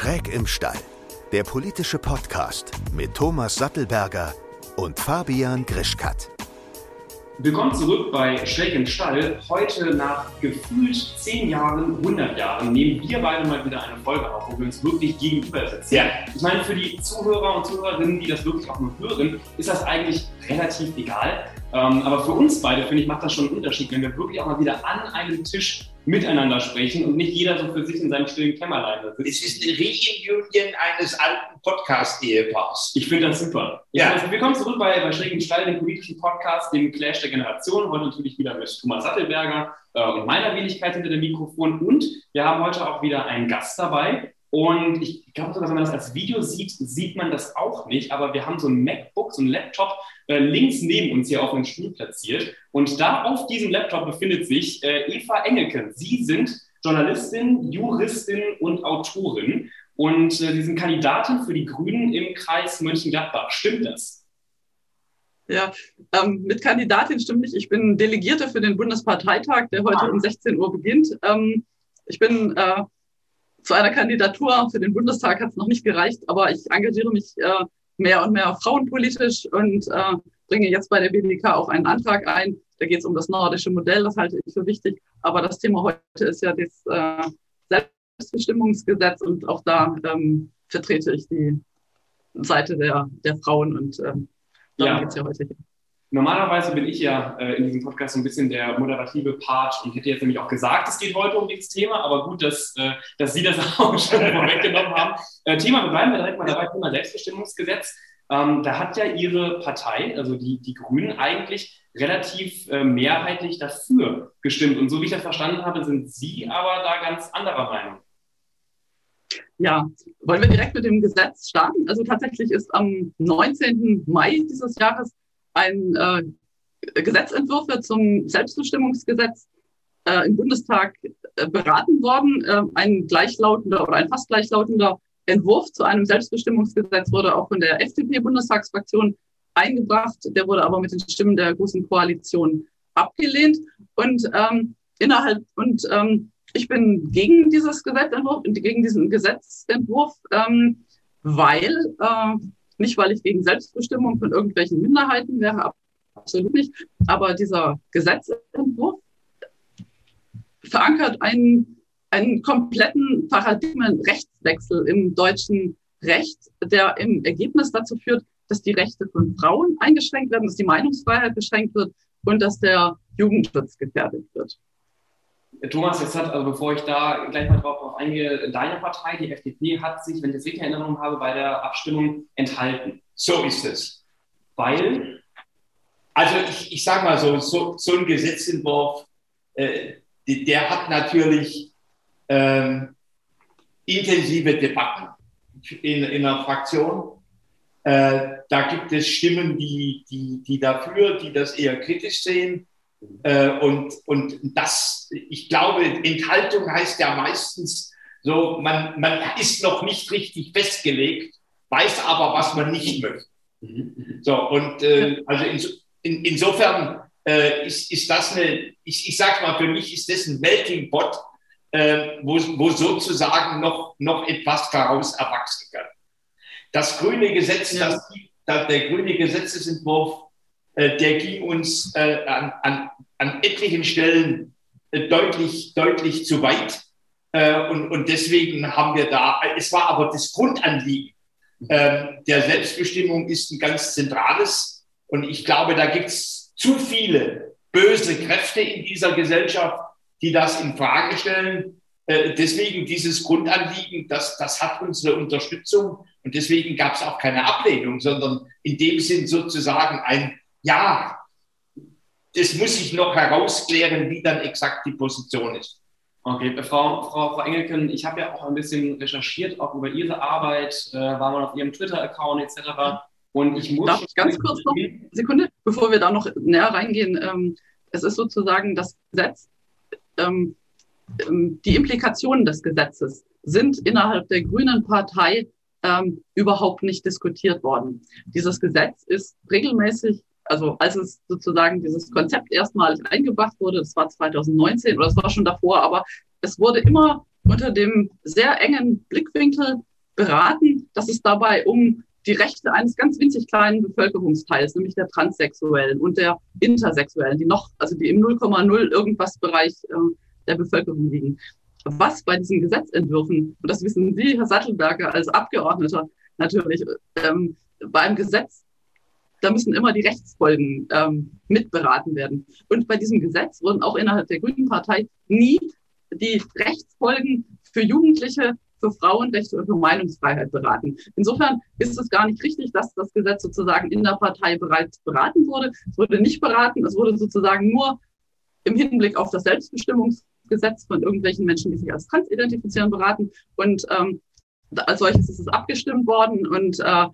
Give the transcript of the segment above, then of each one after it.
Schräg im Stall, der politische Podcast mit Thomas Sattelberger und Fabian Grischkat. Willkommen zurück bei Schräg im Stall. Heute nach gefühlt 10 Jahren, 100 Jahren nehmen wir beide mal wieder eine Folge auf, wo wir uns wirklich gegenüber sitzen. Ja. Ich meine, für die Zuhörer und Zuhörerinnen, die das wirklich auch nur hören, ist das eigentlich relativ egal. Ähm, aber für uns beide, finde ich, macht das schon einen Unterschied, wenn wir wirklich auch mal wieder an einem Tisch miteinander sprechen und nicht jeder so für sich in seinem stillen Kämmerlein sitzt. Es ist eine Reunion eines alten Podcast-Ehepaars. Ich finde das super. Ja. Also, willkommen zurück bei, bei Schrägen Stall, dem politischen Podcast, dem Clash der Generation. Heute natürlich wieder mit Thomas Sattelberger äh, und meiner Wenigkeit hinter dem Mikrofon. Und wir haben heute auch wieder einen Gast dabei. Und ich glaube sogar, wenn man das als Video sieht, sieht man das auch nicht. Aber wir haben so ein MacBook, so ein Laptop links neben uns hier auf dem Stuhl platziert. Und da auf diesem Laptop befindet sich äh, Eva Engelken. Sie sind Journalistin, Juristin und Autorin. Und äh, Sie sind Kandidatin für die Grünen im Kreis Mönchengladbach. Stimmt das? Ja, ähm, mit Kandidatin stimmt nicht. Ich bin Delegierte für den Bundesparteitag, der heute um 16 Uhr beginnt. Ähm, ich bin äh, zu einer Kandidatur für den Bundestag hat es noch nicht gereicht, aber ich engagiere mich äh, mehr und mehr frauenpolitisch und äh, bringe jetzt bei der BDK auch einen Antrag ein. Da geht es um das nordische Modell, das halte ich für wichtig. Aber das Thema heute ist ja das äh, Selbstbestimmungsgesetz und auch da ähm, vertrete ich die Seite der, der Frauen und ähm, darum ja. geht es ja heute hier. Normalerweise bin ich ja äh, in diesem Podcast so ein bisschen der moderative Part und hätte jetzt nämlich auch gesagt, es geht heute um dieses Thema, aber gut, dass, äh, dass Sie das auch schon vorweggenommen haben. Äh, Thema, wir bleiben direkt mal dabei, Thema Selbstbestimmungsgesetz. Ähm, da hat ja Ihre Partei, also die, die Grünen, eigentlich relativ äh, mehrheitlich dafür gestimmt. Und so wie ich das verstanden habe, sind Sie aber da ganz anderer Meinung. Ja, wollen wir direkt mit dem Gesetz starten? Also tatsächlich ist am 19. Mai dieses Jahres ein äh, Gesetzentwurf zum Selbstbestimmungsgesetz äh, im Bundestag äh, beraten worden. Äh, ein gleichlautender oder ein fast gleichlautender Entwurf zu einem Selbstbestimmungsgesetz wurde auch von der FDP-Bundestagsfraktion eingebracht. Der wurde aber mit den Stimmen der Großen Koalition abgelehnt. Und ähm, innerhalb und ähm, ich bin gegen dieses Gesetzentwurf, gegen diesen Gesetzentwurf, ähm, weil äh, nicht, weil ich gegen Selbstbestimmung von irgendwelchen Minderheiten wäre, absolut nicht. Aber dieser Gesetzentwurf verankert einen, einen kompletten Paradigmenrechtswechsel im deutschen Recht, der im Ergebnis dazu führt, dass die Rechte von Frauen eingeschränkt werden, dass die Meinungsfreiheit beschränkt wird und dass der Jugendschutz gefährdet wird. Thomas, jetzt hat, also bevor ich da gleich mal drauf, eingehe, deine Partei, die FDP, hat sich, wenn ich das richtig in Erinnerung habe, bei der Abstimmung enthalten. So ist es. Weil? Also ich, ich sage mal so, so, so, ein Gesetzentwurf, äh, der hat natürlich ähm, intensive Debatten in, in einer Fraktion. Äh, da gibt es Stimmen, die, die, die dafür, die das eher kritisch sehen. Äh, und, und das, ich glaube, Enthaltung heißt ja meistens so, man, man ist noch nicht richtig festgelegt, weiß aber, was man nicht möchte. So, und äh, also in, in, insofern äh, ist, ist das eine, ich, ich sage mal, für mich ist das ein Melting Pot, äh, wo, wo sozusagen noch, noch etwas daraus erwachsen kann. Das grüne Gesetz, das, der grüne Gesetzesentwurf äh, der ging uns äh, an, an, an etlichen Stellen äh, deutlich, deutlich zu weit. und, und deswegen haben wir da, es war aber das Grundanliegen ähm, der Selbstbestimmung ist ein ganz zentrales. Und ich glaube, da gibt es zu viele böse Kräfte in dieser Gesellschaft, die das in Frage stellen. deswegen dieses Grundanliegen, das, das hat unsere Unterstützung. Und deswegen gab es auch keine Ablehnung, sondern in dem Sinn sozusagen ein ja, das muss ich noch herausklären, wie dann exakt die Position ist. Okay, Frau, Frau, Frau Engelken, ich habe ja auch ein bisschen recherchiert, auch über Ihre Arbeit, äh, war mal auf Ihrem Twitter-Account etc. Und ich muss. Darf ich ganz kurz noch eine Sekunde, bevor wir da noch näher reingehen? Ähm, es ist sozusagen das Gesetz, ähm, ähm, die Implikationen des Gesetzes sind innerhalb der Grünen Partei ähm, überhaupt nicht diskutiert worden. Dieses Gesetz ist regelmäßig also als es sozusagen dieses Konzept erstmalig eingebracht wurde, das war 2019 oder das war schon davor, aber es wurde immer unter dem sehr engen Blickwinkel beraten, dass es dabei um die Rechte eines ganz winzig kleinen Bevölkerungsteils, nämlich der Transsexuellen und der Intersexuellen, die noch, also die im 0,0 irgendwas Bereich äh, der Bevölkerung liegen. Was bei diesen Gesetzentwürfen, und das wissen Sie, Herr Sattelberger, als Abgeordneter natürlich, ähm, beim Gesetz, da müssen immer die Rechtsfolgen ähm, mitberaten werden. Und bei diesem Gesetz wurden auch innerhalb der Grünen Partei nie die Rechtsfolgen für Jugendliche für Frauenrechte und für Meinungsfreiheit beraten. Insofern ist es gar nicht richtig, dass das Gesetz sozusagen in der Partei bereits beraten wurde. Es wurde nicht beraten, es wurde sozusagen nur im Hinblick auf das Selbstbestimmungsgesetz von irgendwelchen Menschen, die sich als trans identifizieren, beraten. Und ähm, als solches ist es abgestimmt worden. Und äh,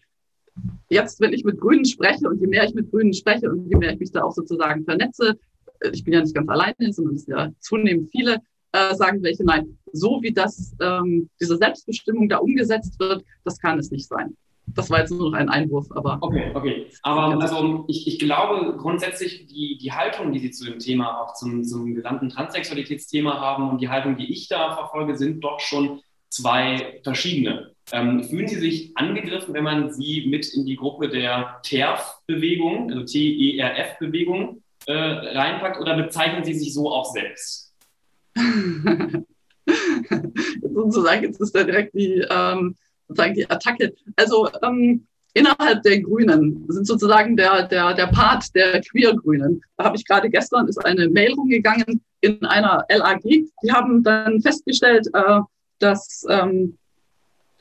jetzt, wenn ich mit Grünen spreche und je mehr ich mit Grünen spreche und je mehr ich mich da auch sozusagen vernetze, äh, ich bin ja nicht ganz alleine, sondern es sind ja zunehmend viele, äh, sagen welche, nein, so wie das, ähm, diese Selbstbestimmung da umgesetzt wird, das kann es nicht sein. Das war jetzt nur noch ein Einwurf, aber. Okay, okay. Aber also ich, ich glaube grundsätzlich, die, die Haltung, die Sie zu dem Thema, auch zum, zum gesamten Transsexualitätsthema haben und die Haltung, die ich da verfolge, sind doch schon zwei verschiedene. Ähm, fühlen Sie sich angegriffen, wenn man Sie mit in die Gruppe der TERF-Bewegung, also T-E-R-F-Bewegung, äh, reinpackt oder bezeichnen Sie sich so auch selbst? sozusagen, jetzt ist da direkt die, ähm, sozusagen die Attacke. Also ähm, innerhalb der Grünen sind sozusagen der, der, der Part der Queer-Grünen. Da habe ich gerade gestern ist eine Mail rumgegangen in einer LAG. Die haben dann festgestellt, äh, dass ähm,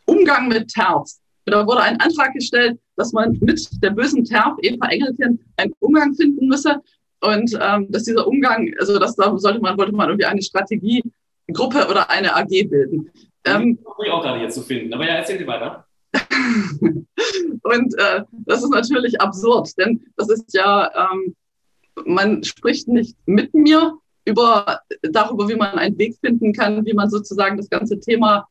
Umgang mit TERFs, da wurde ein Antrag gestellt, dass man mit der bösen TERF, Eva Engelken, einen Umgang finden müsse. Und ähm, dass dieser Umgang, also das da sollte man, wollte man irgendwie eine Strategiegruppe oder eine AG bilden. Ähm, ich auch gerade jetzt zu finden, aber ja, erzählen Sie weiter. und äh, das ist natürlich absurd, denn das ist ja, ähm, man spricht nicht mit mir über, darüber, wie man einen Weg finden kann, wie man sozusagen das ganze Thema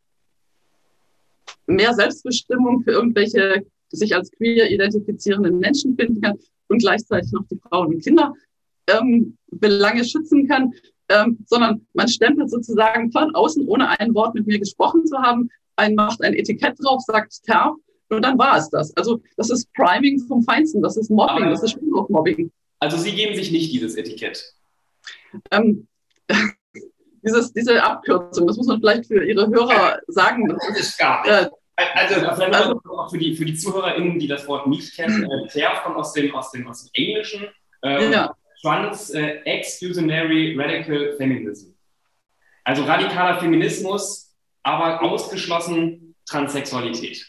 mehr Selbstbestimmung für irgendwelche sich als queer identifizierenden Menschen finden kann und gleichzeitig noch die Frauen und Kinder ähm, Belange schützen kann, ähm, sondern man stempelt sozusagen von außen, ohne ein Wort mit mir gesprochen zu haben, ein macht ein Etikett drauf, sagt TERF und dann war es das. Also das ist Priming vom Feinsten, das ist Mobbing, Aber, das ist Schulhochmobbing. Also Sie geben sich nicht dieses Etikett? Ähm, dieses, diese Abkürzung, das muss man vielleicht für Ihre Hörer sagen. Das ist gar nicht. Äh, also, also, auch für die, für die ZuhörerInnen, die das Wort nicht kennen, äh, TERF kommt aus dem, aus dem, aus dem Englischen. Ähm, ja. Trans äh, Exclusionary Radical Feminism. Also radikaler Feminismus, aber ausgeschlossen Transsexualität.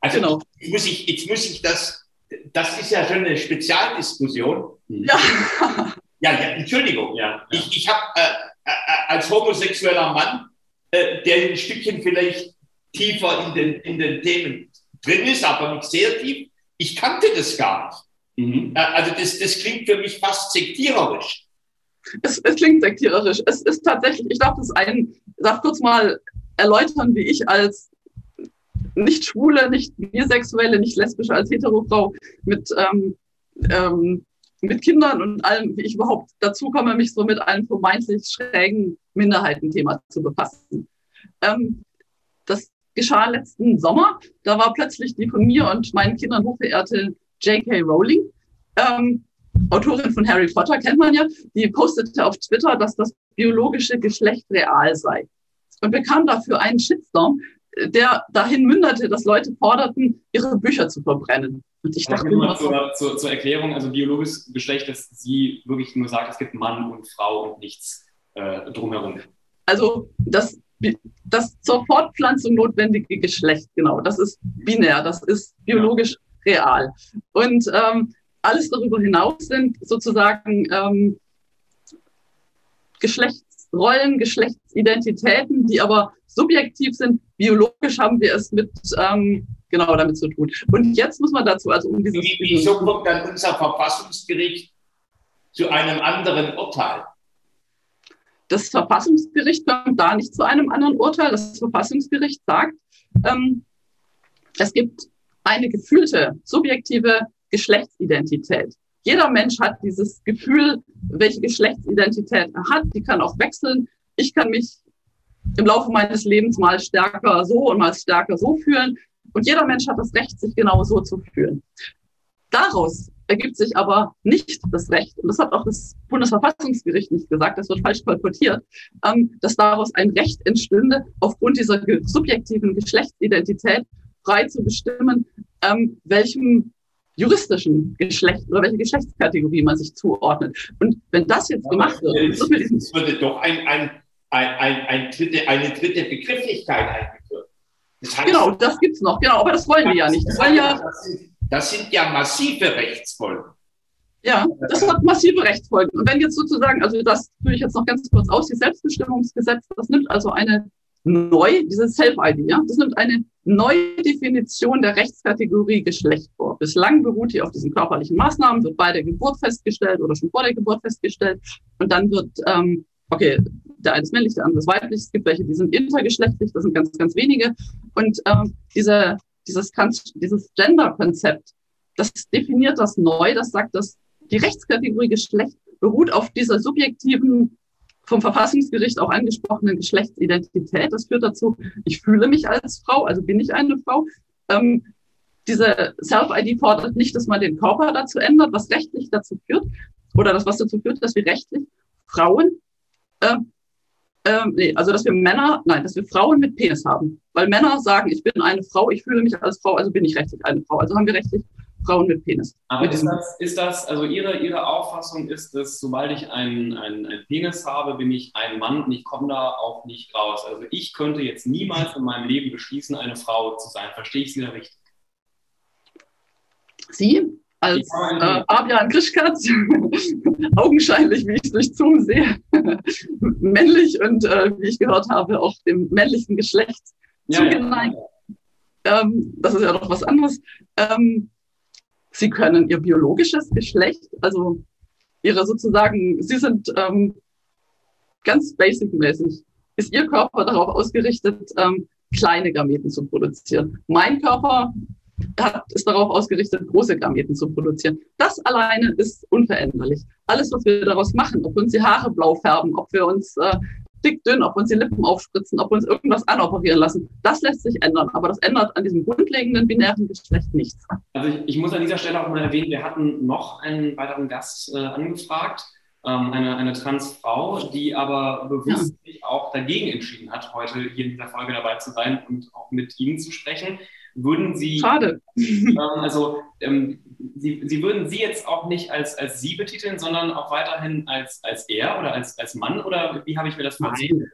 Also genau. jetzt, muss ich, jetzt muss ich das, das ist ja schon eine Spezialdiskussion. Ja. Ja, ja Entschuldigung. Ja, ja. Ich, ich habe äh, äh, als homosexueller Mann, äh, der ein Stückchen vielleicht tiefer in den, in den Themen drin ist, aber nicht sehr tief, ich kannte das gar nicht. Mhm. Also das, das klingt für mich fast sektiererisch. Es, es klingt sektiererisch. Es ist tatsächlich, ich darf das ein, darf kurz mal erläutern, wie ich als nicht schwule, nicht bisexuelle, nicht lesbische, als Heterofrau mit, ähm, ähm, mit Kindern und allem, wie ich überhaupt dazu komme, mich so mit einem vermeintlich schrägen Minderheitenthema zu befassen. Ähm, das geschah letzten Sommer. Da war plötzlich die von mir und meinen Kindern hochverehrte J.K. Rowling, ähm, Autorin von Harry Potter, kennt man ja, die postete auf Twitter, dass das biologische Geschlecht real sei. Und bekam dafür einen Shitstorm, der dahin münderte, dass Leute forderten, ihre Bücher zu verbrennen. Und ich dachte nur zur, zur, zur, Erklärung, also biologisches Geschlecht, dass sie wirklich nur sagt, es gibt Mann und Frau und nichts äh, drumherum. Also das, das zur Fortpflanzung notwendige Geschlecht, genau, das ist binär, das ist biologisch ja real. Und ähm, alles darüber hinaus sind sozusagen ähm, Geschlechtsrollen, Geschlechtsidentitäten, die aber subjektiv sind. Biologisch haben wir es mit ähm, genau damit zu tun. Und jetzt muss man dazu also um dieses. Wie, wieso kommt dann unser Verfassungsgericht zu einem anderen Urteil? Das Verfassungsgericht kommt da nicht zu einem anderen Urteil. Das Verfassungsgericht sagt, ähm, es gibt eine gefühlte, subjektive Geschlechtsidentität. Jeder Mensch hat dieses Gefühl, welche Geschlechtsidentität er hat. Die kann auch wechseln. Ich kann mich im Laufe meines Lebens mal stärker so und mal stärker so fühlen. Und jeder Mensch hat das Recht, sich genau so zu fühlen. Daraus ergibt sich aber nicht das Recht, und das hat auch das Bundesverfassungsgericht nicht gesagt, das wird falsch kolportiert, ähm, dass daraus ein Recht entstünde, aufgrund dieser subjektiven Geschlechtsidentität frei zu bestimmen, ähm, welchem juristischen Geschlecht oder welche Geschlechtskategorie man sich zuordnet. Und wenn das jetzt gemacht wird, es würde doch ein, ein, ein, ein, ein dritte, eine dritte Begrifflichkeit eingeführt. Das heißt, genau, das gibt's noch. Genau, aber das wollen wir ja nicht. Das, ja, das, sind, das sind ja massive Rechtsfolgen. Ja, das hat massive Rechtsfolgen. Und wenn jetzt sozusagen, also das führe ich jetzt noch ganz kurz aus, die Selbstbestimmungsgesetz, das nimmt also eine neu, dieses Self-ID, ja, das nimmt eine neue Definition der Rechtskategorie Geschlecht vor. Bislang beruht die auf diesen körperlichen Maßnahmen, wird bei der Geburt festgestellt oder schon vor der Geburt festgestellt. Und dann wird, ähm, okay, der eine ist männlich, der andere ist weiblich. Es gibt welche, die sind intergeschlechtlich, das sind ganz, ganz wenige. Und ähm, diese, dieses, dieses Gender-Konzept, das definiert das neu, das sagt, dass die Rechtskategorie Geschlecht beruht auf dieser subjektiven vom Verfassungsgericht auch angesprochenen Geschlechtsidentität. Das führt dazu, ich fühle mich als Frau, also bin ich eine Frau. Ähm, diese Self-ID fordert nicht, dass man den Körper dazu ändert, was rechtlich dazu führt, oder das, was dazu führt, dass wir rechtlich Frauen, äh, äh, nee, also dass wir Männer, nein, dass wir Frauen mit Penis haben. Weil Männer sagen, ich bin eine Frau, ich fühle mich als Frau, also bin ich rechtlich eine Frau. Also haben wir rechtlich Frauen mit Penis. Aber mit ist, das, ist das, also Ihre, Ihre Auffassung ist es, sobald ich einen, einen, einen Penis habe, bin ich ein Mann und ich komme da auch nicht raus. Also ich könnte jetzt niemals in meinem Leben beschließen, eine Frau zu sein. Verstehe ich Sie da richtig? Sie als äh, Fabian Krischkatz, augenscheinlich, wie ich es durch Zoom sehe, männlich und äh, wie ich gehört habe, auch dem männlichen Geschlecht ja, zugeneigt. Ja. Ähm, das ist ja noch was anderes. Ähm, Sie können ihr biologisches Geschlecht, also ihre sozusagen, sie sind ähm, ganz basic-mäßig, ist ihr Körper darauf ausgerichtet, ähm, kleine Gameten zu produzieren. Mein Körper ist darauf ausgerichtet, große Gameten zu produzieren. Das alleine ist unveränderlich. Alles, was wir daraus machen, ob wir uns die Haare blau färben, ob wir uns äh, dick, dünn, ob wir uns die Lippen aufspritzen, ob wir uns irgendwas anoperieren lassen. Das lässt sich ändern, aber das ändert an diesem grundlegenden binären Geschlecht nichts. Also ich, ich muss an dieser Stelle auch mal erwähnen, wir hatten noch einen weiteren Gast äh, angefragt, ähm, eine, eine Transfrau, die aber bewusst ja. sich auch dagegen entschieden hat, heute hier in dieser Folge dabei zu sein und auch mit Ihnen zu sprechen. Würden Sie, Schade. Ähm, also ähm, Sie, Sie würden Sie jetzt auch nicht als, als Sie betiteln, sondern auch weiterhin als, als er oder als, als Mann oder wie habe ich mir das vorzustellen?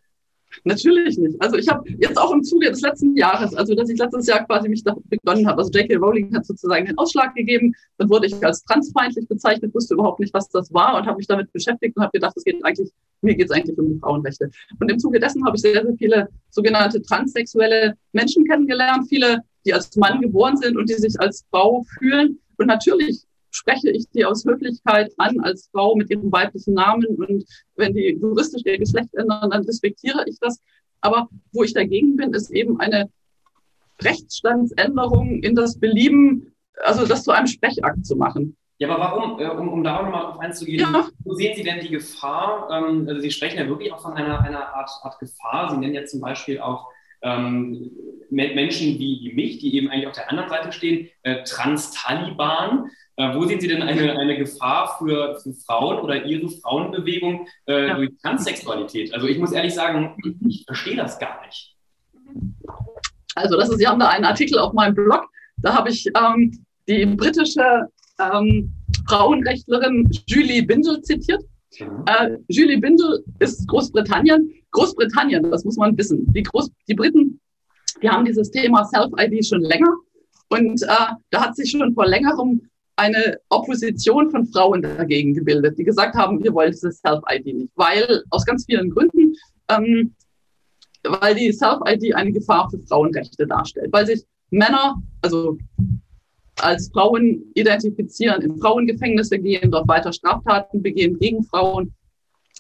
Natürlich nicht. Also ich habe jetzt auch im Zuge des letzten Jahres, also dass ich letztes Jahr quasi mich da begonnen habe, also J.K. Rowling hat sozusagen den Ausschlag gegeben, dann wurde ich als transfeindlich bezeichnet, wusste überhaupt nicht, was das war und habe mich damit beschäftigt und habe gedacht, es geht eigentlich, mir geht es eigentlich um die Frauenrechte. Und im Zuge dessen habe ich sehr, sehr viele sogenannte transsexuelle Menschen kennengelernt, viele, die als Mann geboren sind und die sich als Frau fühlen. Und natürlich spreche ich die aus Höflichkeit an als Frau mit ihrem weiblichen Namen. Und wenn die juristisch ihr Geschlecht ändern, dann respektiere ich das. Aber wo ich dagegen bin, ist eben eine Rechtsstandsänderung in das Belieben, also das zu einem Sprechakt zu machen. Ja, aber warum, äh, um, um da auch nochmal drauf einzugehen, ja. wo sehen Sie denn die Gefahr? Ähm, also Sie sprechen ja wirklich auch von einer, einer Art, Art Gefahr. Sie nennen ja zum Beispiel auch ähm, Menschen wie, wie mich, die eben eigentlich auf der anderen Seite stehen, äh, Trans-Taliban. Äh, wo sehen Sie denn eine, eine Gefahr für, für Frauen oder Ihre Frauenbewegung äh, ja. durch Transsexualität? Also ich muss ehrlich sagen, ich verstehe das gar nicht. Also das ist, Sie haben da einen Artikel auf meinem Blog, da habe ich ähm, die britische ähm, Frauenrechtlerin Julie Bindel zitiert. Äh, Julie Bindel ist Großbritannien. Großbritannien, das muss man wissen. Die, Groß die Briten, die haben dieses Thema Self-ID schon länger. Und äh, da hat sich schon vor längerem eine Opposition von Frauen dagegen gebildet, die gesagt haben, wir wollen dieses Self-ID nicht, weil aus ganz vielen Gründen, ähm, weil die Self-ID eine Gefahr für Frauenrechte darstellt, weil sich Männer, also als Frauen identifizieren, in Frauengefängnisse gehen, dort weiter Straftaten begehen gegen Frauen,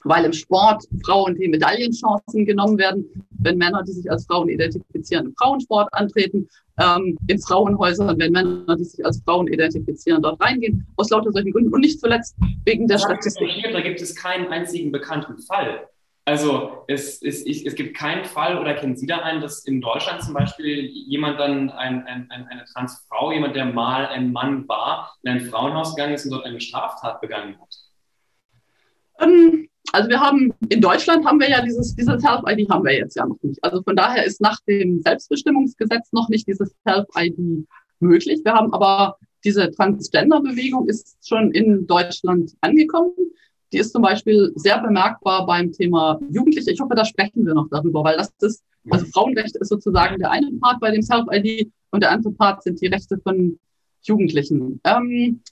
weil im Sport Frauen die Medaillenchancen genommen werden, wenn Männer, die sich als Frauen identifizieren, im Frauensport antreten, ähm, in Frauenhäusern, wenn Männer, die sich als Frauen identifizieren, dort reingehen, aus lauter solchen Gründen und nicht zuletzt wegen der Statistik. Da gibt es keinen einzigen bekannten Fall. Also es, es, es gibt keinen Fall oder kennen Sie da einen, dass in Deutschland zum Beispiel jemand dann, ein, ein, eine Transfrau, jemand, der mal ein Mann war, in ein Frauenhaus gegangen ist und dort eine Straftat begangen hat? Ähm, also wir haben in Deutschland haben wir ja dieses, diese Self-ID haben wir jetzt ja noch nicht. Also von daher ist nach dem Selbstbestimmungsgesetz noch nicht dieses Self-ID möglich. Wir haben aber diese Transgender-Bewegung ist schon in Deutschland angekommen. Die ist zum Beispiel sehr bemerkbar beim Thema Jugendliche. Ich hoffe, da sprechen wir noch darüber, weil das ist, also Frauenrechte ist sozusagen der eine Part bei dem Self-ID und der andere Part sind die Rechte von Jugendlichen. Ähm,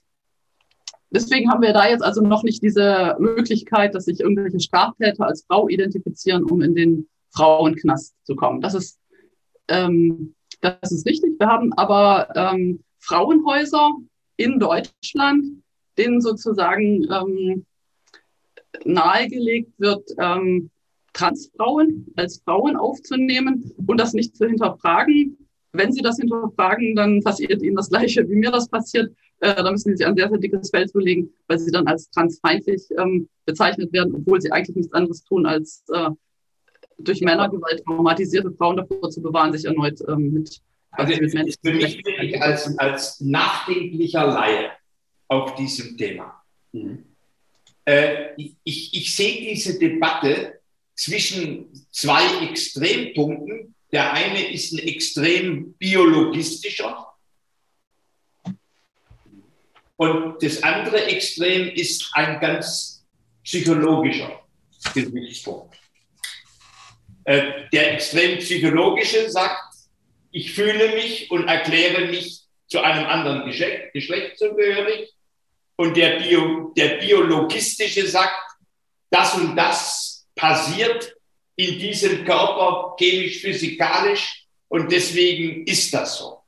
deswegen haben wir da jetzt also noch nicht diese Möglichkeit, dass sich irgendwelche Straftäter als Frau identifizieren, um in den Frauenknast zu kommen. Das ist, ähm, das ist richtig. Wir haben aber ähm, Frauenhäuser in Deutschland, denen sozusagen ähm, nahegelegt wird, ähm, Transfrauen als Frauen aufzunehmen und das nicht zu hinterfragen. Wenn sie das hinterfragen, dann passiert ihnen das Gleiche, wie mir das passiert. Äh, da müssen sie sich ein sehr, sehr dickes Feld zulegen, weil sie dann als transfeindlich ähm, bezeichnet werden, obwohl sie eigentlich nichts anderes tun, als äh, durch Männergewalt traumatisierte Frauen davor zu bewahren, sich erneut ähm, mit, also mit Menschen für mich wirklich als, als nachdenklicher Laie auf diesem Thema. Mhm äh, ich, ich sehe diese Debatte zwischen zwei Extrempunkten. Der eine ist ein extrem biologistischer und das andere Extrem ist ein ganz psychologischer Gesichtspunkt. Äh, der extrem psychologische sagt, ich fühle mich und erkläre mich zu einem anderen Geschlecht, Geschlecht zugehörig und der, Bio, der biologistische sagt, das und das passiert in diesem Körper chemisch, physikalisch und deswegen ist das so.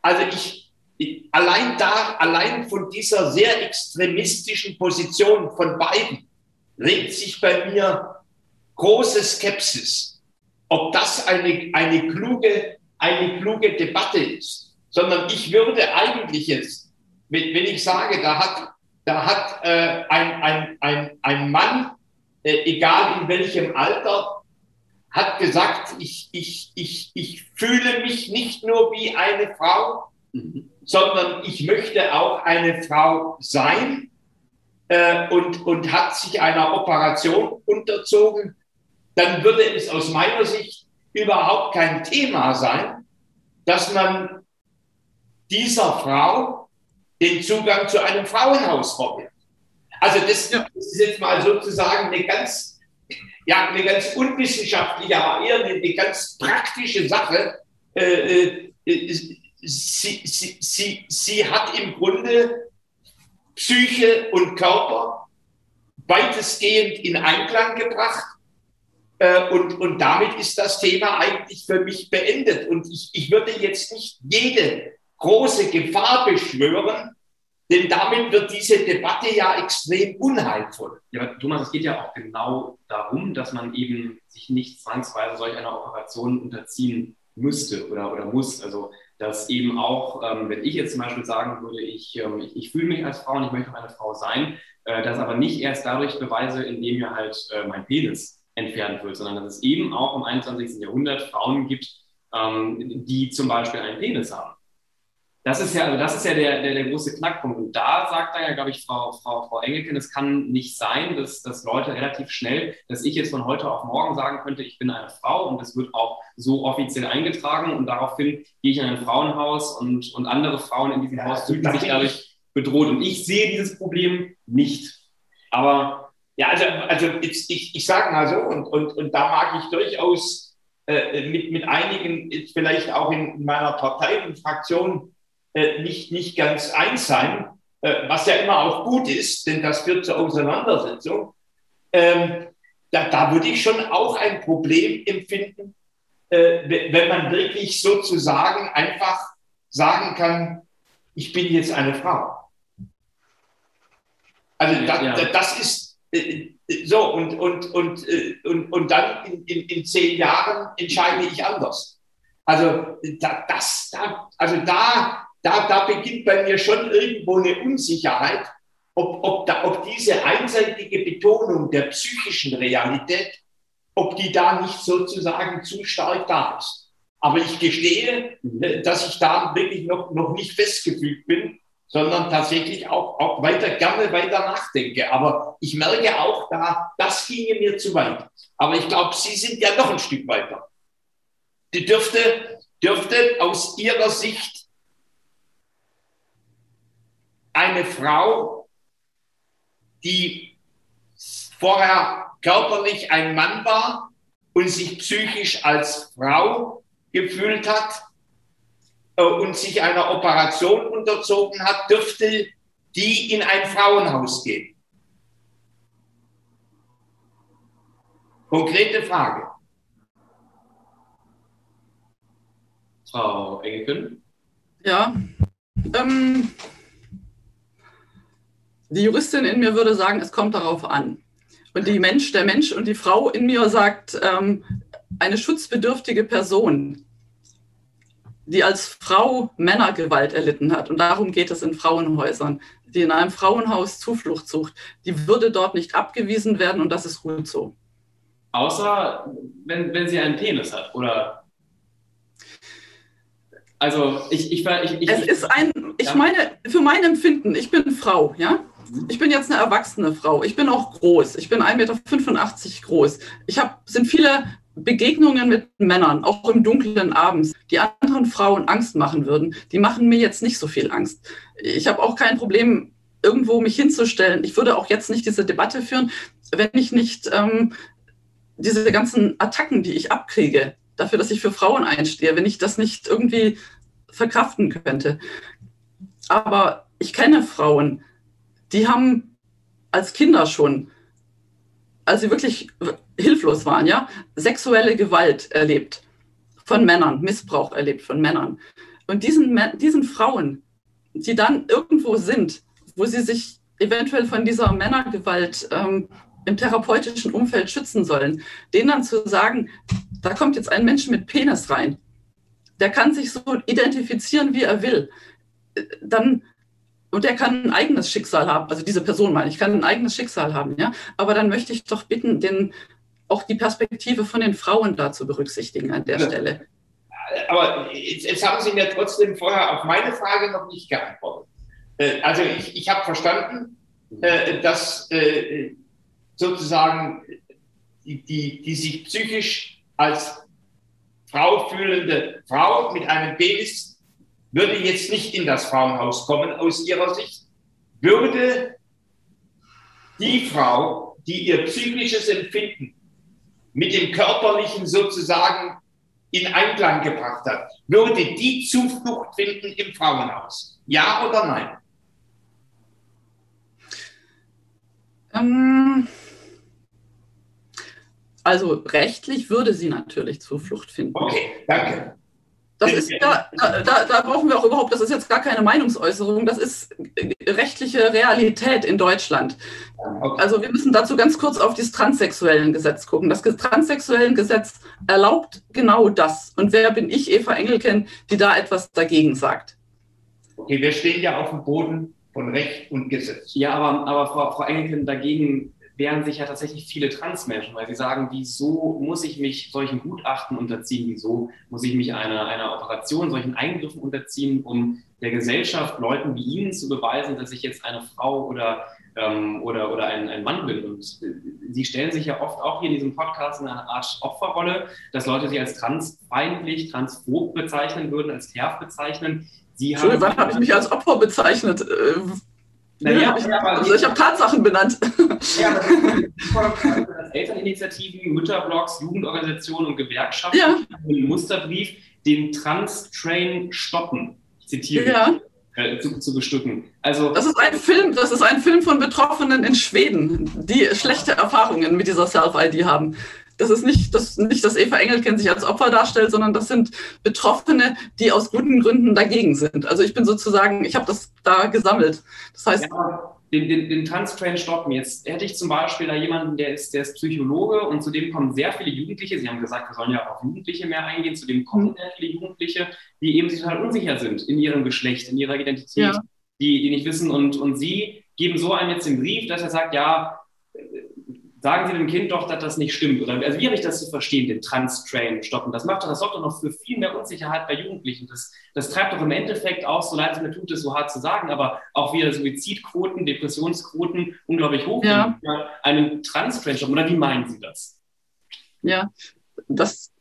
Also ich, ich allein da, allein von dieser sehr extremistischen Position von beiden regt sich bei mir große Skepsis, ob das eine, eine, kluge, eine kluge Debatte ist, sondern ich würde eigentlich jetzt wenn ich sage, da hat, da hat äh, ein, ein, ein, ein Mann, äh, egal in welchem Alter, hat gesagt, ich, ich, ich, ich fühle mich nicht nur wie eine Frau, mhm. sondern ich möchte auch eine Frau sein äh, und, und hat sich einer Operation unterzogen, dann würde es aus meiner Sicht überhaupt kein Thema sein, dass man dieser Frau den Zugang zu einem Frauenhaus verwehrt. Also das, das, ist jetzt mal sozusagen eine ganz, ja, eine ganz unwissenschaftliche, aber eher eine, eine ganz praktische Sache. Äh, äh, sie, sie, sie, sie hat im Grunde Psyche und Körper weitestgehend in Einklang gebracht. Äh, und, und damit ist das Thema eigentlich für mich beendet. Und ich, ich würde jetzt nicht jede große Gefahr beschwören, denn damit wird diese Debatte ja extrem unheilvoll. Ja, aber Thomas, es geht ja auch genau darum, dass man eben sich nicht zwangsweise solch einer Operation unterziehen müsste oder, oder muss. Also, dass eben auch, ähm, wenn ich jetzt zum Beispiel sagen würde, ich, ähm, ich, ich fühle mich als Frau und ich möchte auch eine Frau sein, äh, das aber nicht erst dadurch beweise, indem mir halt äh, mein Penis entfernt wird, sondern dass es eben auch im 21. Jahrhundert Frauen gibt, ähm, die zum Beispiel einen Penis haben. Das ist ja, also das ist ja der, der, der große Knackpunkt. Und da sagt dann ja, glaube ich, Frau, Frau, Frau Engelken, es kann nicht sein, dass, dass Leute relativ schnell, dass ich jetzt von heute auf morgen sagen könnte, ich bin eine Frau und das wird auch so offiziell eingetragen und daraufhin gehe ich in ein Frauenhaus und, und andere Frauen in diesem ja, Haus fühlen sich dadurch bedroht. Und ich sehe dieses Problem nicht. Aber ja, also, also ich, ich, ich sage mal so, und, und, und da mag ich durchaus äh, mit, mit einigen, vielleicht auch in meiner Partei und Fraktion, äh, nicht, nicht ganz eins sein, äh, was ja immer auch gut ist, denn das führt zur Auseinandersetzung. Ähm, da, da würde ich schon auch ein Problem empfinden, äh, wenn man wirklich sozusagen einfach sagen kann, ich bin jetzt eine Frau. Also da, ja. das ist äh, so und, und, und, äh, und, und dann in, in, in zehn Jahren entscheide ich anders. Also da, das, da, also da da, da beginnt bei mir schon irgendwo eine Unsicherheit, ob, ob, da, ob diese einseitige Betonung der psychischen Realität ob die da nicht sozusagen zu stark da ist. Aber ich gestehe, dass ich da wirklich noch, noch nicht festgefügt bin, sondern tatsächlich auch, auch weiter gerne weiter nachdenke. Aber ich merke auch da, das ginge mir zu weit. Aber ich glaube, Sie sind ja noch ein Stück weiter. Die dürfte, dürfte aus Ihrer Sicht eine Frau, die vorher körperlich ein Mann war und sich psychisch als Frau gefühlt hat, äh, und sich einer Operation unterzogen hat, dürfte die in ein Frauenhaus gehen? Konkrete Frage. Frau Engelken? Ja. Ähm, die Juristin in mir würde sagen, es kommt darauf an. Und die Mensch, der Mensch und die Frau in mir sagt, ähm, eine schutzbedürftige Person die als Frau Männergewalt erlitten hat, und darum geht es in Frauenhäusern, die in einem Frauenhaus Zuflucht sucht, die würde dort nicht abgewiesen werden und das ist gut so. Außer wenn, wenn sie einen Penis hat, oder? Also ich, ich, ich, ich Es ist ein, ich ja. meine, für mein Empfinden, ich bin Frau, ja? Ich bin jetzt eine erwachsene Frau. Ich bin auch groß. Ich bin 1,85 Meter groß. Ich habe, sind viele Begegnungen mit Männern, auch im dunklen abends, die anderen Frauen Angst machen würden, die machen mir jetzt nicht so viel Angst. Ich habe auch kein Problem, irgendwo mich hinzustellen. Ich würde auch jetzt nicht diese Debatte führen, wenn ich nicht ähm, diese ganzen Attacken, die ich abkriege, dafür, dass ich für Frauen einstehe, wenn ich das nicht irgendwie verkraften könnte. Aber ich kenne Frauen, die haben als Kinder schon als sie wirklich hilflos waren, ja, sexuelle Gewalt erlebt von Männern, Missbrauch erlebt von Männern. Und diesen, diesen Frauen, die dann irgendwo sind, wo sie sich eventuell von dieser Männergewalt ähm, im therapeutischen Umfeld schützen sollen, denen dann zu sagen, da kommt jetzt ein Mensch mit Penis rein, der kann sich so identifizieren, wie er will, dann und er kann ein eigenes Schicksal haben, also diese Person meine ich, kann ein eigenes Schicksal haben, ja. Aber dann möchte ich doch bitten, den, auch die Perspektive von den Frauen da zu berücksichtigen an der ja. Stelle. Aber jetzt, jetzt, haben Sie mir trotzdem vorher auf meine Frage noch nicht geantwortet. Äh, also ich, ich habe verstanden, äh, dass äh, sozusagen die, die, die sich psychisch als Frau fühlende Frau mit einem Penis würde jetzt nicht in das Frauenhaus kommen aus Ihrer Sicht, würde die Frau, die ihr psychisches Empfinden mit dem körperlichen sozusagen in Einklang gebracht hat, würde die Zuflucht finden im Frauenhaus? Ja oder nein? Ähm, also rechtlich würde sie natürlich Zuflucht finden. Okay, danke. Das ist ja, da, da, brauchen wir auch überhaupt, das ist jetzt gar keine Meinungsäußerung, das ist rechtliche Realität in Deutschland. Also wir müssen dazu ganz kurz auf das transsexuellen Gesetz gucken. Das transsexuellen Gesetz erlaubt genau das. Und wer bin ich, Eva Engelken, die da etwas dagegen sagt? Okay, wir stehen ja auf dem Boden von Recht und Gesetz. Ja, aber, aber Frau, Frau Engelken, dagegen wehren sich ja tatsächlich viele Transmenschen, weil sie sagen, wieso muss ich mich solchen Gutachten unterziehen, wieso muss ich mich einer, einer Operation, solchen Eingriffen unterziehen, um der Gesellschaft, Leuten wie Ihnen zu beweisen, dass ich jetzt eine Frau oder, ähm, oder, oder ein, ein Mann bin. Und äh, Sie stellen sich ja oft auch hier in diesem Podcast in eine Art Opferrolle, dass Leute Sie als transfeindlich, transphob bezeichnen würden, als TERF bezeichnen. Sie haben, wann habe ich mich als Opfer bezeichnet? Naja, ich, also ich habe Tatsachen benannt. Ja, aber Elterninitiativen, Mütterblogs, Jugendorganisationen und Gewerkschaften ja. einen Musterbrief, den Trans-Train stoppen, zitiere ja. Äh, zu, zu, bestücken. Also, das ist ein Film, das ist ein Film von Betroffenen in Schweden, die schlechte Erfahrungen mit dieser Self-ID haben das ist nicht, das, nicht, dass Eva Engelken sich als Opfer darstellt, sondern das sind Betroffene, die aus guten Gründen dagegen sind. Also ich bin sozusagen, ich habe das da gesammelt. Das heißt. Ja, den, den, den Tanztrain stoppen. Jetzt hätte ich zum Beispiel da jemanden, der ist, der ist Psychologe und zu dem kommen sehr viele Jugendliche. Sie haben gesagt, wir sollen ja auf Jugendliche mehr eingehen. Zu dem kommen sehr viele Jugendliche, die eben sich total unsicher sind in ihrem Geschlecht, in ihrer Identität, ja. die, die nicht wissen. Und, und Sie geben so einem jetzt den Brief, dass er sagt, ja, sagen Sie dem Kind doch, dass das nicht stimmt? Oder also wie habe ich das zu verstehen, den Trans-Train stoppen? Das macht doch, das sorgt doch noch für viel mehr Unsicherheit bei Jugendlichen. Das, das treibt doch im Endeffekt auch, so leid es mir tut, es so hart zu sagen, aber auch wieder Suizidquoten, Depressionsquoten unglaublich hoch. Ja. Einen Trans-Train stoppen. Oder wie meinen Sie das? Ja, das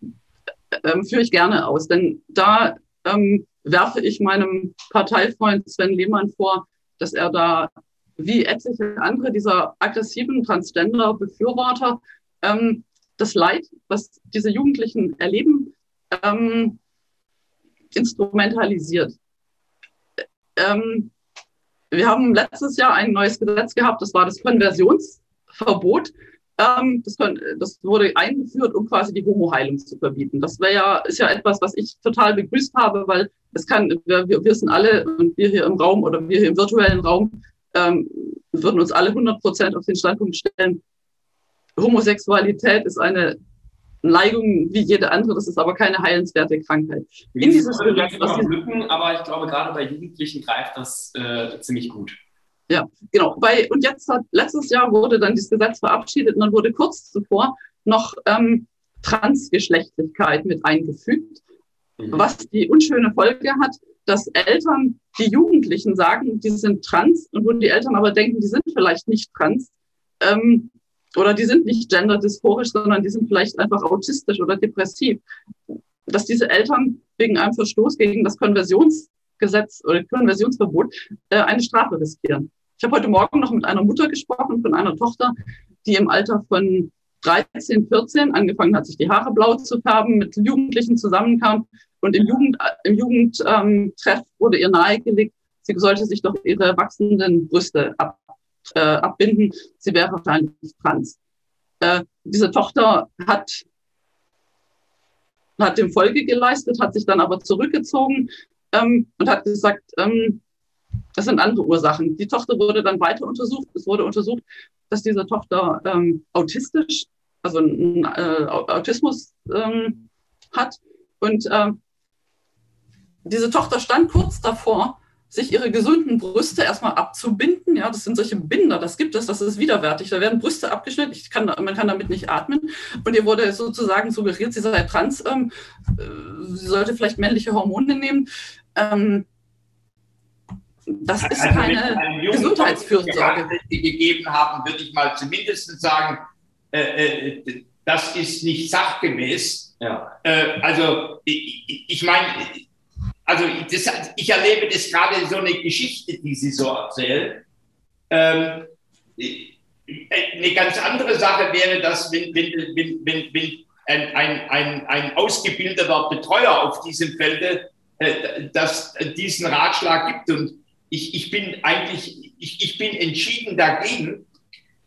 ähm, führe ich gerne aus, denn da ähm, werfe ich meinem Parteifreund Sven Lehmann vor, dass er da wie etliche andere dieser aggressiven Transgender-Befürworter ähm, das Leid, was diese Jugendlichen erleben, ähm, instrumentalisiert. Ähm, wir haben letztes Jahr ein neues Gesetz gehabt, das war das Konversionsverbot. Ähm, das, das, wurde eingeführt, um quasi die Homo-Heilung zu verbieten. Das wäre ja, ist ja etwas, was ich total begrüßt habe, weil es kann, wir, wir wissen alle und wir hier im Raum oder wir hier im virtuellen Raum ähm, würden uns alle 100 Prozent auf den Standpunkt stellen, Homosexualität ist eine Neigung wie jede andere, das ist aber keine heilenswerte Krankheit. In dieses Gesetz, was Lücken, aber ich glaube, gerade bei Jugendlichen greift das äh, ziemlich gut. Ja, genau. Bei, und jetzt hat letztes Jahr wurde dann dieses Gesetz verabschiedet und dann wurde kurz zuvor noch ähm, Transgeschlechtlichkeit mit eingefügt, mhm. was die unschöne Folge hat, dass Eltern die Jugendlichen sagen, die sind trans und wo die Eltern aber denken, die sind vielleicht nicht trans ähm, oder die sind nicht genderdysphorisch, sondern die sind vielleicht einfach autistisch oder depressiv, dass diese Eltern wegen einem Verstoß gegen das Konversionsgesetz oder Konversionsverbot äh, eine Strafe riskieren. Ich habe heute Morgen noch mit einer Mutter gesprochen von einer Tochter, die im Alter von 13, 14 angefangen hat, sich die Haare blau zu färben, mit Jugendlichen zusammenkam und im, Jugend, im Jugendtreff ähm, wurde ihr nahegelegt, sie sollte sich doch ihre wachsenden Brüste ab, äh, abbinden. Sie wäre wahrscheinlich trans. Äh, diese Tochter hat, hat dem Folge geleistet, hat sich dann aber zurückgezogen ähm, und hat gesagt, ähm, das sind andere Ursachen. Die Tochter wurde dann weiter untersucht. Es wurde untersucht, dass diese Tochter ähm, autistisch, also einen äh, Autismus ähm, hat. Und äh, diese Tochter stand kurz davor, sich ihre gesunden Brüste erstmal abzubinden. Ja, das sind solche Binder, das gibt es, das ist widerwärtig. Da werden Brüste abgeschnitten, ich kann, man kann damit nicht atmen. Und ihr wurde sozusagen suggeriert, sie sei trans, ähm, äh, sie sollte vielleicht männliche Hormone nehmen. Ähm, das ist also keine Gesundheitsfürsorge. gegeben haben, würde ich mal zumindest sagen, äh, äh, das ist nicht sachgemäß. Ja. Äh, also ich, ich meine, also das, ich erlebe das gerade so eine Geschichte, die Sie so erzählen. Ähm, eine ganz andere Sache wäre, dass wenn, wenn, wenn, wenn, ein, ein, ein, ein ausgebildeter Betreuer auf diesem Felde äh, dass diesen Ratschlag gibt. Und ich, ich bin eigentlich, ich, ich bin entschieden dagegen,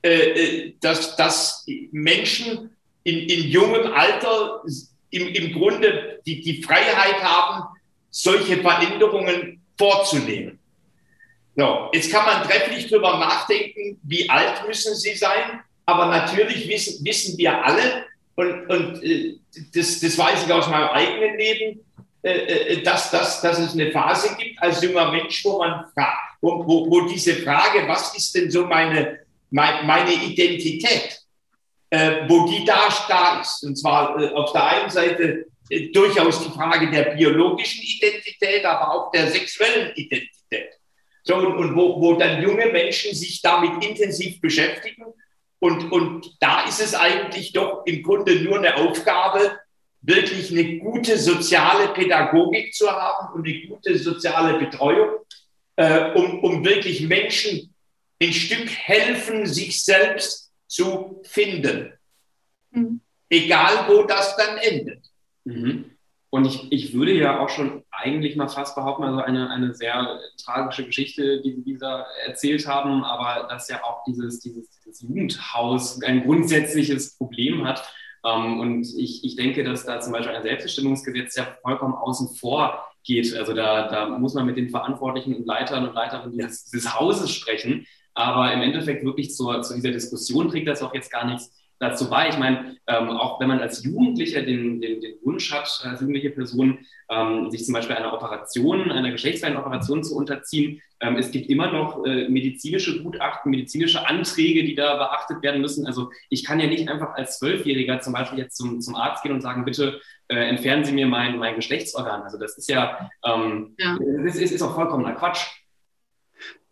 äh, äh, dass, dass Menschen in, in jungem Alter im, im Grunde die, die Freiheit haben, solche Veränderungen vorzunehmen. So, jetzt kann man trefflich darüber nachdenken, wie alt müssen sie sein, aber natürlich wissen, wissen wir alle, und, und äh, das, das weiß ich aus meinem eigenen Leben, äh, äh, dass, dass, dass es eine Phase gibt als junger Mensch, wo man fragt, wo, wo, wo diese Frage, was ist denn so meine, meine, Identität, wo die da, da ist. Und zwar auf der einen Seite durchaus die Frage der biologischen Identität, aber auch der sexuellen Identität. So, und, und wo, wo dann junge Menschen sich damit intensiv beschäftigen. Und, und da ist es eigentlich doch im Grunde nur eine Aufgabe, wirklich eine gute soziale Pädagogik zu haben und eine gute soziale Betreuung, äh, um, um wirklich Menschen ein Stück helfen, sich selbst zu finden. Mhm. Egal, wo das dann endet. Mhm. Und ich, ich würde ja auch schon eigentlich mal fast behaupten, also eine, eine sehr tragische Geschichte, die Sie dieser erzählt haben, aber dass ja auch dieses, dieses, dieses Jugendhaus ein grundsätzliches Problem hat. Ähm, und ich, ich denke, dass da zum Beispiel ein Selbstbestimmungsgesetz ja vollkommen außen vor geht. Also da, da muss man mit den Verantwortlichen und Leitern und Leiterinnen dieses, dieses Hauses sprechen. Aber im Endeffekt wirklich zur, zu dieser Diskussion trägt das auch jetzt gar nichts dazu bei. Ich meine, ähm, auch wenn man als Jugendlicher den, den, den Wunsch hat, als jugendliche Person, ähm, sich zum Beispiel einer Operation, einer geschlechtsreichen Operation zu unterziehen, ähm, es gibt immer noch äh, medizinische Gutachten, medizinische Anträge, die da beachtet werden müssen. Also ich kann ja nicht einfach als Zwölfjähriger zum Beispiel jetzt zum, zum Arzt gehen und sagen, bitte äh, entfernen Sie mir mein, mein Geschlechtsorgan. Also das ist ja, ähm, ja. Das ist, ist auch vollkommener Quatsch.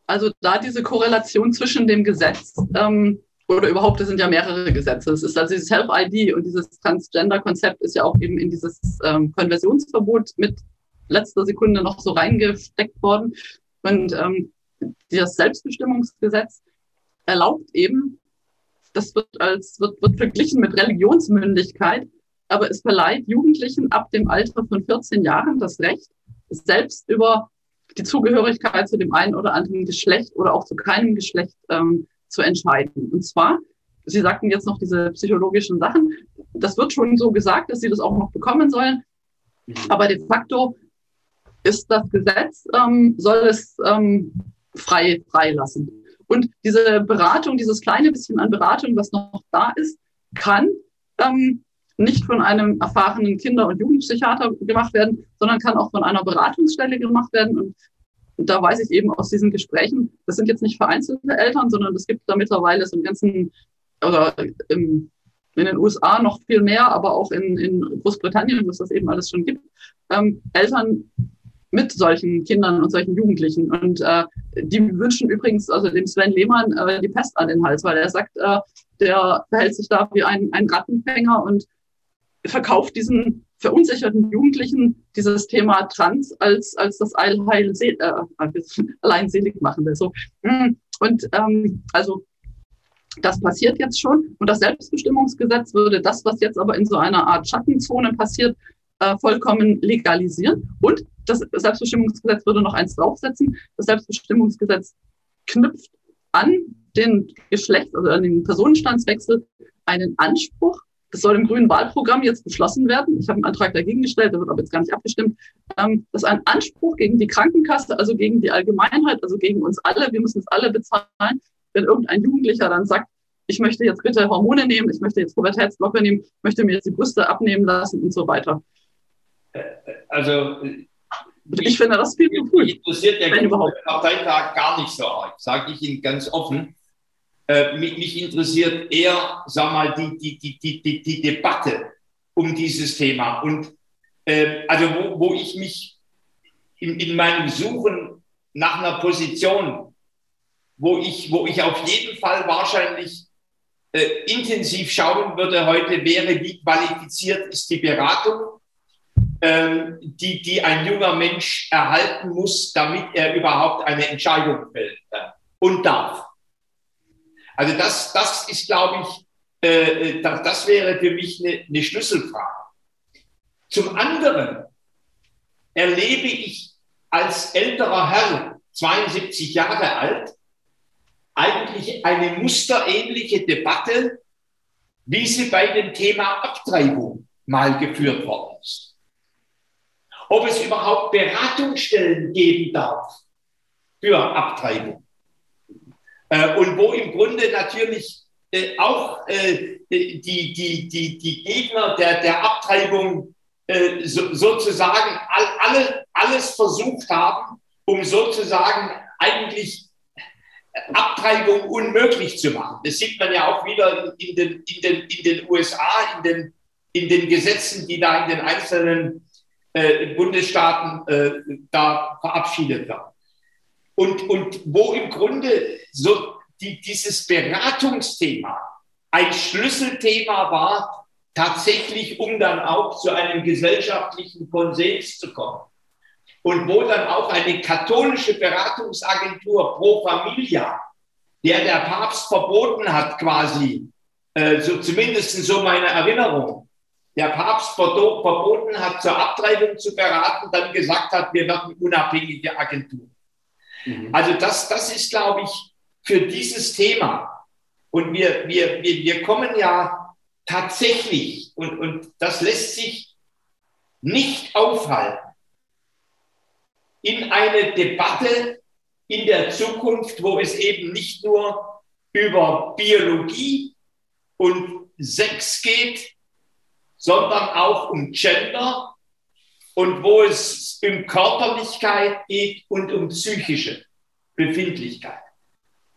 Also da diese Korrelation zwischen dem Gesetz ähm, oder überhaupt, es sind ja mehrere Gesetze. Es ist also dieses Self-ID und dieses Transgender-Konzept ist ja auch eben in dieses ähm, Konversionsverbot mit letzter Sekunde noch so reingesteckt worden. Und ähm, das Selbstbestimmungsgesetz erlaubt eben, das wird als wird, wird verglichen mit Religionsmündigkeit, aber es verleiht Jugendlichen ab dem Alter von 14 Jahren das Recht, selbst über die Zugehörigkeit zu dem einen oder anderen Geschlecht oder auch zu keinem Geschlecht ähm, zu entscheiden. Und zwar, Sie sagten jetzt noch diese psychologischen Sachen, das wird schon so gesagt, dass Sie das auch noch bekommen sollen. Aber de facto ist das Gesetz, ähm, soll es ähm, frei freilassen. Und diese Beratung, dieses kleine bisschen an Beratung, was noch da ist, kann ähm, nicht von einem erfahrenen Kinder- und Jugendpsychiater gemacht werden, sondern kann auch von einer Beratungsstelle gemacht werden. Und da weiß ich eben aus diesen Gesprächen, das sind jetzt nicht vereinzelte Eltern, sondern es gibt da mittlerweile so einen ganzen, oder im, in den USA noch viel mehr, aber auch in, in Großbritannien, wo es das eben alles schon gibt, ähm, Eltern mit solchen Kindern und solchen Jugendlichen. Und äh, die wünschen übrigens also dem Sven Lehmann äh, die Pest an den Hals, weil er sagt, äh, der verhält sich da wie ein, ein Rattenfänger und verkauft diesen verunsicherten Jugendlichen dieses Thema Trans als, als das Allheil, äh, allein selig machen will. So. Mm. Und ähm, also das passiert jetzt schon. Und das Selbstbestimmungsgesetz würde das, was jetzt aber in so einer Art Schattenzone passiert, äh, vollkommen legalisieren. Und das Selbstbestimmungsgesetz würde noch eins draufsetzen. Das Selbstbestimmungsgesetz knüpft an den Geschlecht, also an den Personenstandswechsel einen Anspruch das soll im grünen Wahlprogramm jetzt beschlossen werden. Ich habe einen Antrag dagegen gestellt, der wird aber jetzt gar nicht abgestimmt. Ähm, das ist ein Anspruch gegen die Krankenkasse, also gegen die Allgemeinheit, also gegen uns alle. Wir müssen es alle bezahlen. Wenn irgendein Jugendlicher dann sagt, ich möchte jetzt bitte Hormone nehmen, ich möchte jetzt Pubertätsblocker nehmen, möchte mir jetzt die Brüste abnehmen lassen und so weiter. Also ich finde das viel zu früh. Interessiert der Parteitag gar nicht so arg, sage ich Ihnen ganz offen. Äh, mich, mich, interessiert eher, sag mal, die, die, die, die, die, die Debatte um dieses Thema. Und äh, also wo, wo ich mich in, in meinem Suchen nach einer Position, wo ich, wo ich auf jeden Fall wahrscheinlich äh, intensiv schauen würde heute, wäre, wie qualifiziert ist die Beratung, ähm, die, die ein junger Mensch erhalten muss, damit er überhaupt eine Entscheidung fällt und darf. Also das, das ist, glaube ich, äh, äh, das, wäre für mich eine, eine Schlüsselfrage. Zum anderen erlebe ich als älterer Herr, 72 Jahre alt, eigentlich eine musterähnliche Debatte, wie sie bei dem Thema Abtreibung mal geführt worden ist. Ob es überhaupt Beratungsstellen geben darf für Abtreibung. Äh, und wo im Grunde natürlich äh, auch äh, die, die, die, die Gegner der, der Abtreibung so, sozusagen all, alle, alles versucht haben, um sozusagen eigentlich Abtreibung unmöglich zu machen. Das sieht man ja auch wieder in den, in den, in den USA, in den, in den Gesetzen, die da in den einzelnen äh, Bundesstaaten äh, da verabschiedet werden. Und, und wo im Grunde so die, dieses Beratungsthema ein Schlüsselthema war, tatsächlich, um dann auch zu einem gesellschaftlichen Konsens zu kommen. Und wo dann auch eine katholische Beratungsagentur Pro Familia, der der Papst verboten hat, quasi, äh, so zumindest so meine Erinnerung, der Papst verboten hat, zur Abtreibung zu beraten, dann gesagt hat, wir werden unabhängige Agentur. Mhm. Also das, das ist, glaube ich, für dieses Thema. Und wir, wir, wir, wir kommen ja tatsächlich, und, und das lässt sich nicht aufhalten, in eine Debatte in der Zukunft, wo es eben nicht nur über Biologie und Sex geht, sondern auch um Gender und wo es um Körperlichkeit geht und um psychische Befindlichkeit.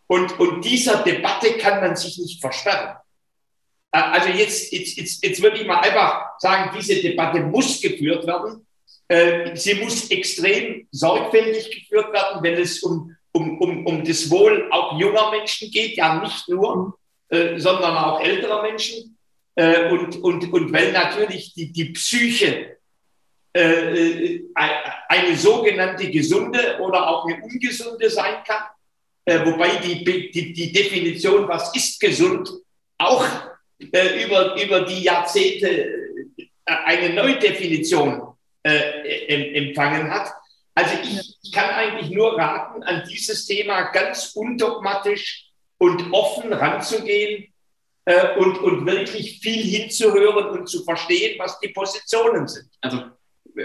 Und, und dieser Debatte kann man sich nicht versperren. Äh, also jetzt, jetzt, jetzt, jetzt würde ich mal einfach sagen, diese Debatte muss geführt werden. Äh, sie muss extrem sorgfältig geführt werden, wenn es um, um, um, um das Wohl auch junger Menschen geht, ja nicht nur, äh, sondern auch älterer Menschen. Und, und, und weil natürlich die, die Psyche eine sogenannte gesunde oder auch eine ungesunde sein kann, wobei die, die, die Definition, was ist gesund, auch äh, über, über die Jahrzehnte äh, eine Neudefinition äh, empfangen hat. Also ich, ich kann eigentlich nur raten, an dieses Thema ganz undogmatisch und offen ranzugehen äh, und, und wirklich viel hinzuhören und zu verstehen, was die Positionen sind. Also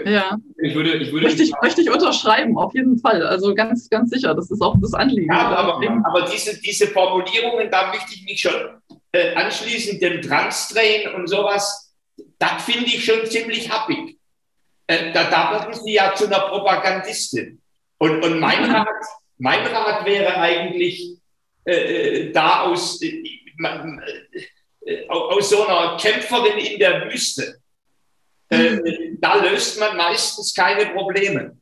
ja. Ich würde, ich würde möchte, ich, möchte ich unterschreiben, auf jeden Fall. Also ganz, ganz sicher, das ist auch das Anliegen. Ja, aber, aber, diese, diese Formulierungen, da möchte ich mich schon äh, anschließend dem Trans-Train und sowas, das finde ich schon ziemlich happig. Äh, da, da werden sie ja zu einer Propagandistin. Und, und mein, Rat, mein Rat wäre eigentlich, äh, äh da aus, äh, äh, aus so einer Kämpferin in der Wüste, mhm. da löst man meistens keine Probleme.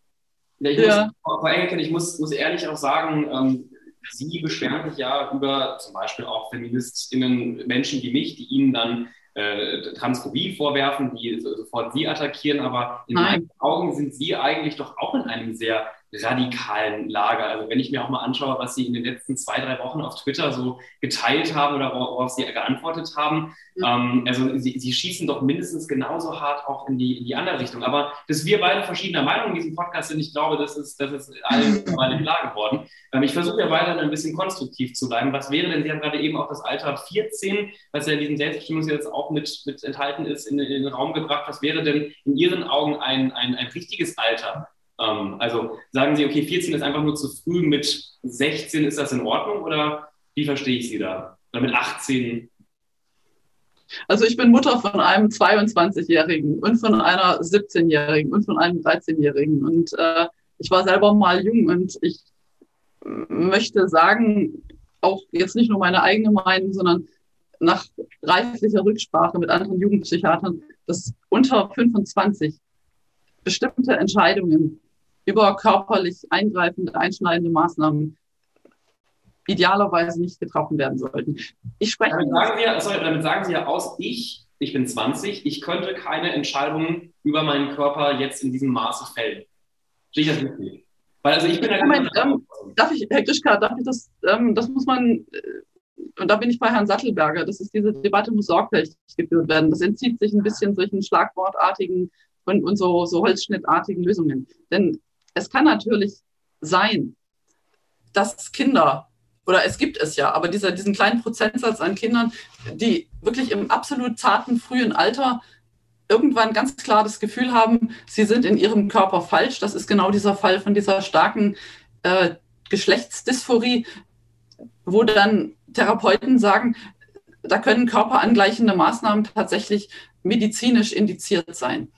Ja, ich ja. muss, Frau Engelken, ich muss, muss ehrlich auch sagen, ähm, Sie beschweren sich ja über zum Beispiel auch FeministInnen, Menschen wie mich, die Ihnen dann äh, Transphobie vorwerfen, die sofort Sie attackieren. Aber in Nein. meinen Augen sind Sie eigentlich doch auch in einem sehr radikalen Lager. Also wenn ich mir auch mal anschaue, was Sie in den letzten zwei, drei Wochen auf Twitter so geteilt haben oder worauf Sie geantwortet haben, mhm. ähm, also Sie, Sie, schießen doch mindestens genauso hart auch in die, in die andere Richtung. Aber dass wir beide verschiedener Meinung in diesem Podcast sind, ich glaube, das ist, das ist allen mal klar geworden. Ähm, ich versuche ja weiterhin ein bisschen konstruktiv zu bleiben. Was wäre denn, Sie haben gerade eben auch das Alter 14, was ja in diesem Selbstbestimmungsgesetz auch mit, mit enthalten ist, in, in, den Raum gebracht. Was wäre denn in Ihren Augen ein, ein, ein richtiges Alter, also sagen Sie, okay, 14 ist einfach nur zu früh, mit 16 ist das in Ordnung oder wie verstehe ich Sie da? Oder mit 18? Also ich bin Mutter von einem 22-Jährigen und von einer 17-Jährigen und von einem 13-Jährigen und äh, ich war selber mal jung und ich möchte sagen, auch jetzt nicht nur meine eigene Meinung, sondern nach reiflicher Rücksprache mit anderen Jugendpsychiatern, dass unter 25 bestimmte Entscheidungen über körperlich eingreifende, einschneidende Maßnahmen idealerweise nicht getroffen werden sollten. Ich spreche. Damit sagen, Sie, sorry, damit sagen Sie ja aus, ich, ich bin 20, ich könnte keine Entscheidungen über meinen Körper jetzt in diesem Maße fällen. Stehe ich das richtig? Weil also ich bin ja Moment, ähm, darf ich, Herr Grischka, darf ich das, ähm, das muss man, äh, und da bin ich bei Herrn Sattelberger, das ist diese Debatte muss sorgfältig geführt werden. Das entzieht sich ein bisschen solchen schlagwortartigen und, und so, so holzschnittartigen Lösungen. Denn es kann natürlich sein, dass Kinder, oder es gibt es ja, aber dieser, diesen kleinen Prozentsatz an Kindern, die wirklich im absolut zarten, frühen Alter irgendwann ganz klar das Gefühl haben, sie sind in ihrem Körper falsch. Das ist genau dieser Fall von dieser starken äh, Geschlechtsdysphorie, wo dann Therapeuten sagen, da können körperangleichende Maßnahmen tatsächlich medizinisch indiziert sein.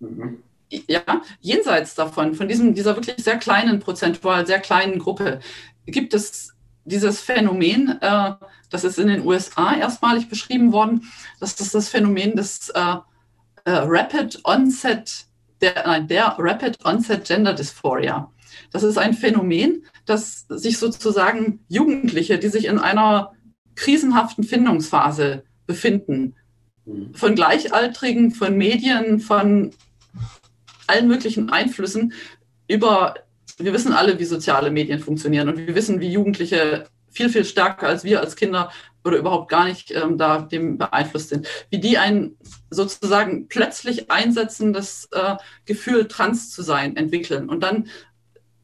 Mhm ja, jenseits davon, von diesem, dieser wirklich sehr kleinen prozentual, sehr kleinen Gruppe, gibt es dieses Phänomen, äh, das ist in den USA erstmalig beschrieben worden, das ist das Phänomen des äh, äh, Rapid Onset, der, nein, der Rapid Onset Gender Dysphoria. Das ist ein Phänomen, das sich sozusagen Jugendliche, die sich in einer krisenhaften Findungsphase befinden, mhm. von Gleichaltrigen, von Medien, von allen möglichen Einflüssen über, wir wissen alle, wie soziale Medien funktionieren und wir wissen, wie Jugendliche viel, viel stärker als wir als Kinder oder überhaupt gar nicht ähm, da dem beeinflusst sind, wie die ein sozusagen plötzlich einsetzendes äh, Gefühl, trans zu sein, entwickeln und dann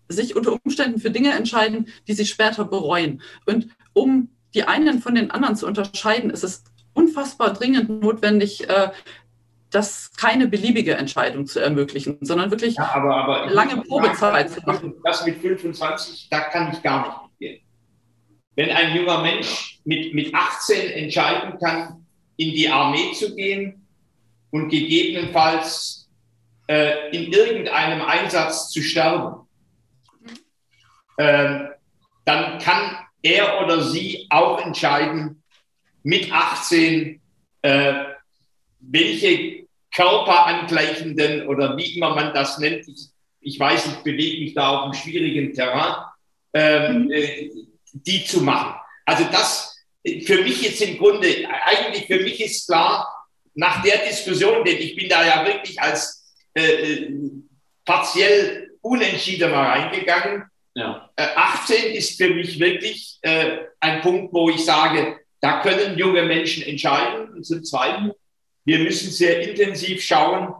sich unter Umständen für Dinge entscheiden, die sie später bereuen. Und um die einen von den anderen zu unterscheiden, ist es unfassbar dringend notwendig, äh, das keine beliebige Entscheidung zu ermöglichen, sondern wirklich ja, aber, aber lange Probezeit zu machen. Das mit 25, da kann ich gar nicht mitgehen. Wenn ein junger Mensch mit, mit 18 entscheiden kann, in die Armee zu gehen und gegebenenfalls äh, in irgendeinem Einsatz zu sterben, äh, dann kann er oder sie auch entscheiden, mit 18, äh, welche körperangleichenden oder wie immer man das nennt, ich, ich weiß, ich bewege mich da auf einem schwierigen Terrain, ähm, mhm. äh, die zu machen. Also das für mich jetzt im Grunde, eigentlich für mich ist klar, nach der Diskussion, denn ich bin da ja wirklich als äh, äh partiell unentschieden mal reingegangen. Ja. Äh, 18 ist für mich wirklich äh, ein Punkt, wo ich sage, da können junge Menschen entscheiden. Und zum Zweiten, wir müssen sehr intensiv schauen,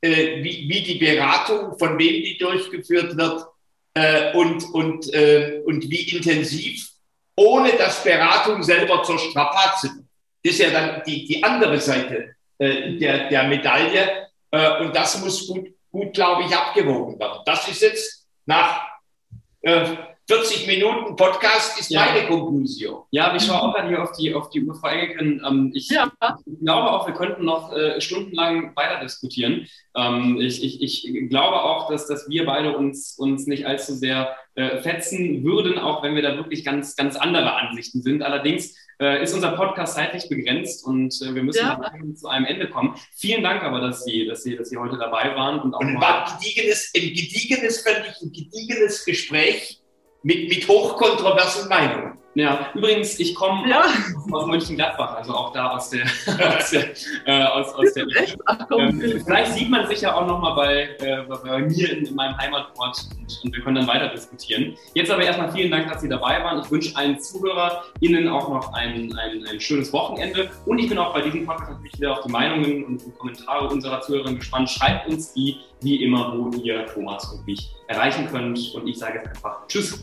äh, wie, wie die Beratung, von wem die durchgeführt wird äh, und, und, äh, und wie intensiv, ohne dass Beratung selber zur Strapaze wird. Das ist ja dann die, die andere Seite äh, der, der Medaille. Äh, und das muss gut, gut glaube ich, abgewogen werden. Das ist jetzt nach äh, 40 Minuten Podcast ist ja. meine Konklusion. Ja, ich schaue auch gerade hier auf die, auf die Uhr, Frau Engelken. Ähm, ich ja. glaube auch, wir könnten noch äh, stundenlang weiter diskutieren. Ähm, ich, ich, ich glaube auch, dass, dass wir beide uns, uns nicht allzu sehr äh, fetzen würden, auch wenn wir da wirklich ganz, ganz andere Ansichten sind. Allerdings äh, ist unser Podcast zeitlich begrenzt und äh, wir müssen ja. zu einem Ende kommen. Vielen Dank aber, dass Sie, dass Sie, dass Sie heute dabei waren. Und, auch und ein gediegenes, ein gediegenes, fand ich, ein gediegenes Gespräch mit, mit hochkontroversen Meinungen. Ja, übrigens, ich komme ja. aus Mönchengladbach, also auch da aus der, aus der, äh, aus, aus der ähm, Vielleicht sieht man sich ja auch nochmal bei, äh, bei mir in, in, meinem Heimatort und, und, wir können dann weiter diskutieren. Jetzt aber erstmal vielen Dank, dass Sie dabei waren. Ich wünsche allen ZuhörerInnen auch noch ein, ein, ein schönes Wochenende und ich bin auch bei diesem Podcast natürlich wieder auf die Meinungen und, und Kommentare unserer Zuhörerinnen gespannt. Schreibt uns die, wie immer, wo ihr Thomas und mich erreichen könnt und ich sage jetzt einfach Tschüss.